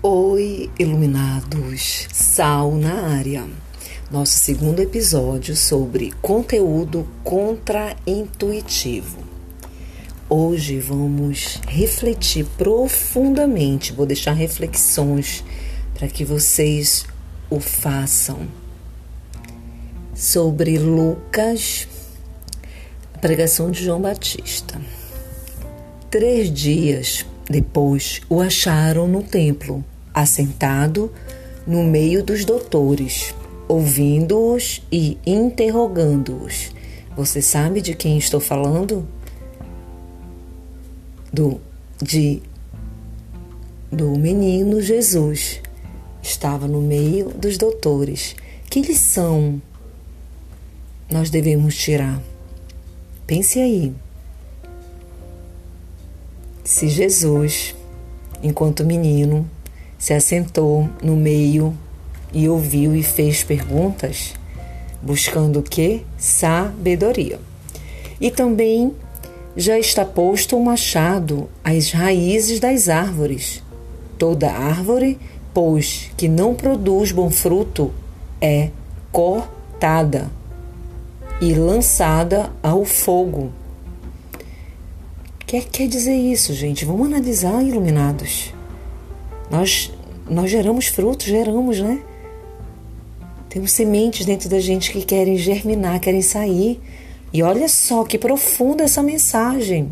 Oi, iluminados! Sal na área. Nosso segundo episódio sobre conteúdo contraintuitivo. Hoje vamos refletir profundamente, vou deixar reflexões para que vocês o façam. Sobre Lucas, a pregação de João Batista. Três dias depois o acharam no templo, assentado no meio dos doutores, ouvindo-os e interrogando-os. Você sabe de quem estou falando? Do de do menino Jesus. Estava no meio dos doutores. Que lição nós devemos tirar? Pense aí. Se Jesus, enquanto menino, se assentou no meio e ouviu e fez perguntas, buscando o que? Sabedoria. E também já está posto o um machado às raízes das árvores. Toda árvore, pois, que não produz bom fruto, é cortada e lançada ao fogo que quer dizer isso, gente? Vamos analisar, iluminados. Nós, nós geramos frutos, geramos, né? Temos sementes dentro da gente que querem germinar, querem sair. E olha só que profunda essa mensagem.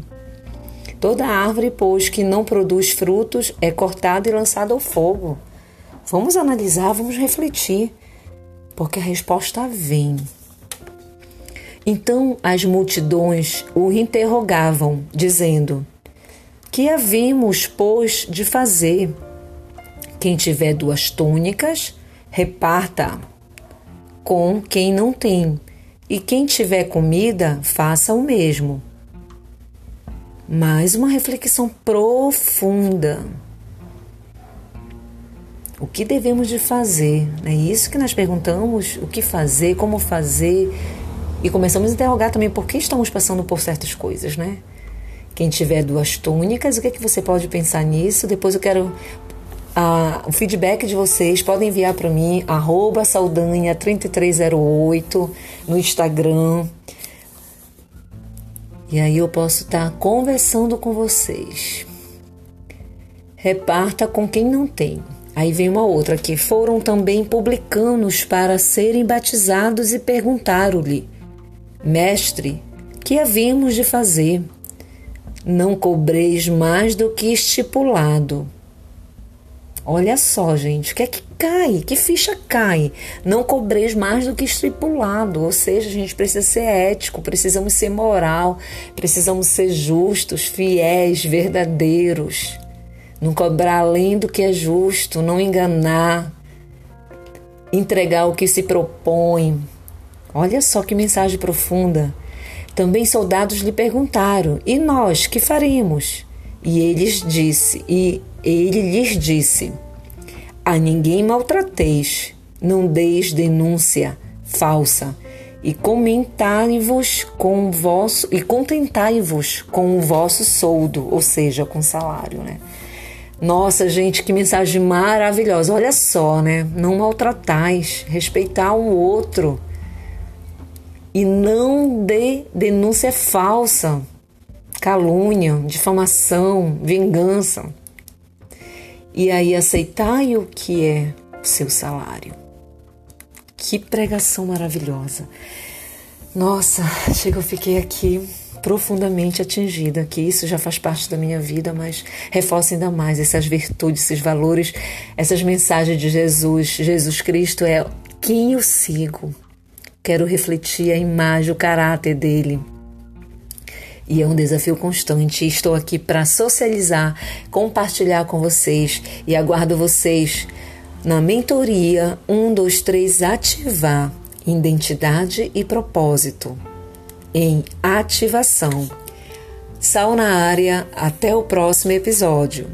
Toda árvore, pois, que não produz frutos é cortada e lançada ao fogo. Vamos analisar, vamos refletir, porque a resposta vem. Então as multidões o interrogavam, dizendo: Que havemos, pois, de fazer? Quem tiver duas túnicas, reparta com quem não tem, e quem tiver comida, faça o mesmo. Mais uma reflexão profunda. O que devemos de fazer? É isso que nós perguntamos: o que fazer, como fazer, e começamos a interrogar também por que estamos passando por certas coisas, né? Quem tiver duas túnicas, o que é que você pode pensar nisso? Depois eu quero ah, o feedback de vocês. Podem enviar para mim, arroba saudanha3308 no Instagram. E aí eu posso estar tá conversando com vocês. Reparta com quem não tem. Aí vem uma outra aqui. Foram também publicanos para serem batizados e perguntaram-lhe: Mestre, que havíamos de fazer? Não cobreis mais do que estipulado. Olha só, gente, o que é que cai? Que ficha cai? Não cobreis mais do que estipulado. Ou seja, a gente precisa ser ético, precisamos ser moral, precisamos ser justos, fiéis, verdadeiros. Não cobrar além do que é justo, não enganar, entregar o que se propõe, Olha só que mensagem profunda. Também soldados lhe perguntaram: "E nós que faremos?" E eles disse, e ele lhes disse: A ninguém maltrateis, não deis denúncia falsa, e comentai-vos com o vosso e contentai-vos com o vosso soldo, ou seja, com salário, né? Nossa, gente, que mensagem maravilhosa. Olha só, né? Não maltratais, respeitar um outro e não dê denúncia falsa, calúnia, difamação, vingança. E aí aceitai o que é o seu salário. Que pregação maravilhosa. Nossa, chega eu fiquei aqui profundamente atingida, que isso já faz parte da minha vida, mas reforça ainda mais essas virtudes, esses valores, essas mensagens de Jesus. Jesus Cristo é quem eu sigo, Quero refletir a imagem, o caráter dele. E é um desafio constante. Estou aqui para socializar, compartilhar com vocês e aguardo vocês na mentoria 1, 2, 3 ativar identidade e propósito em ativação. Sal na área, até o próximo episódio.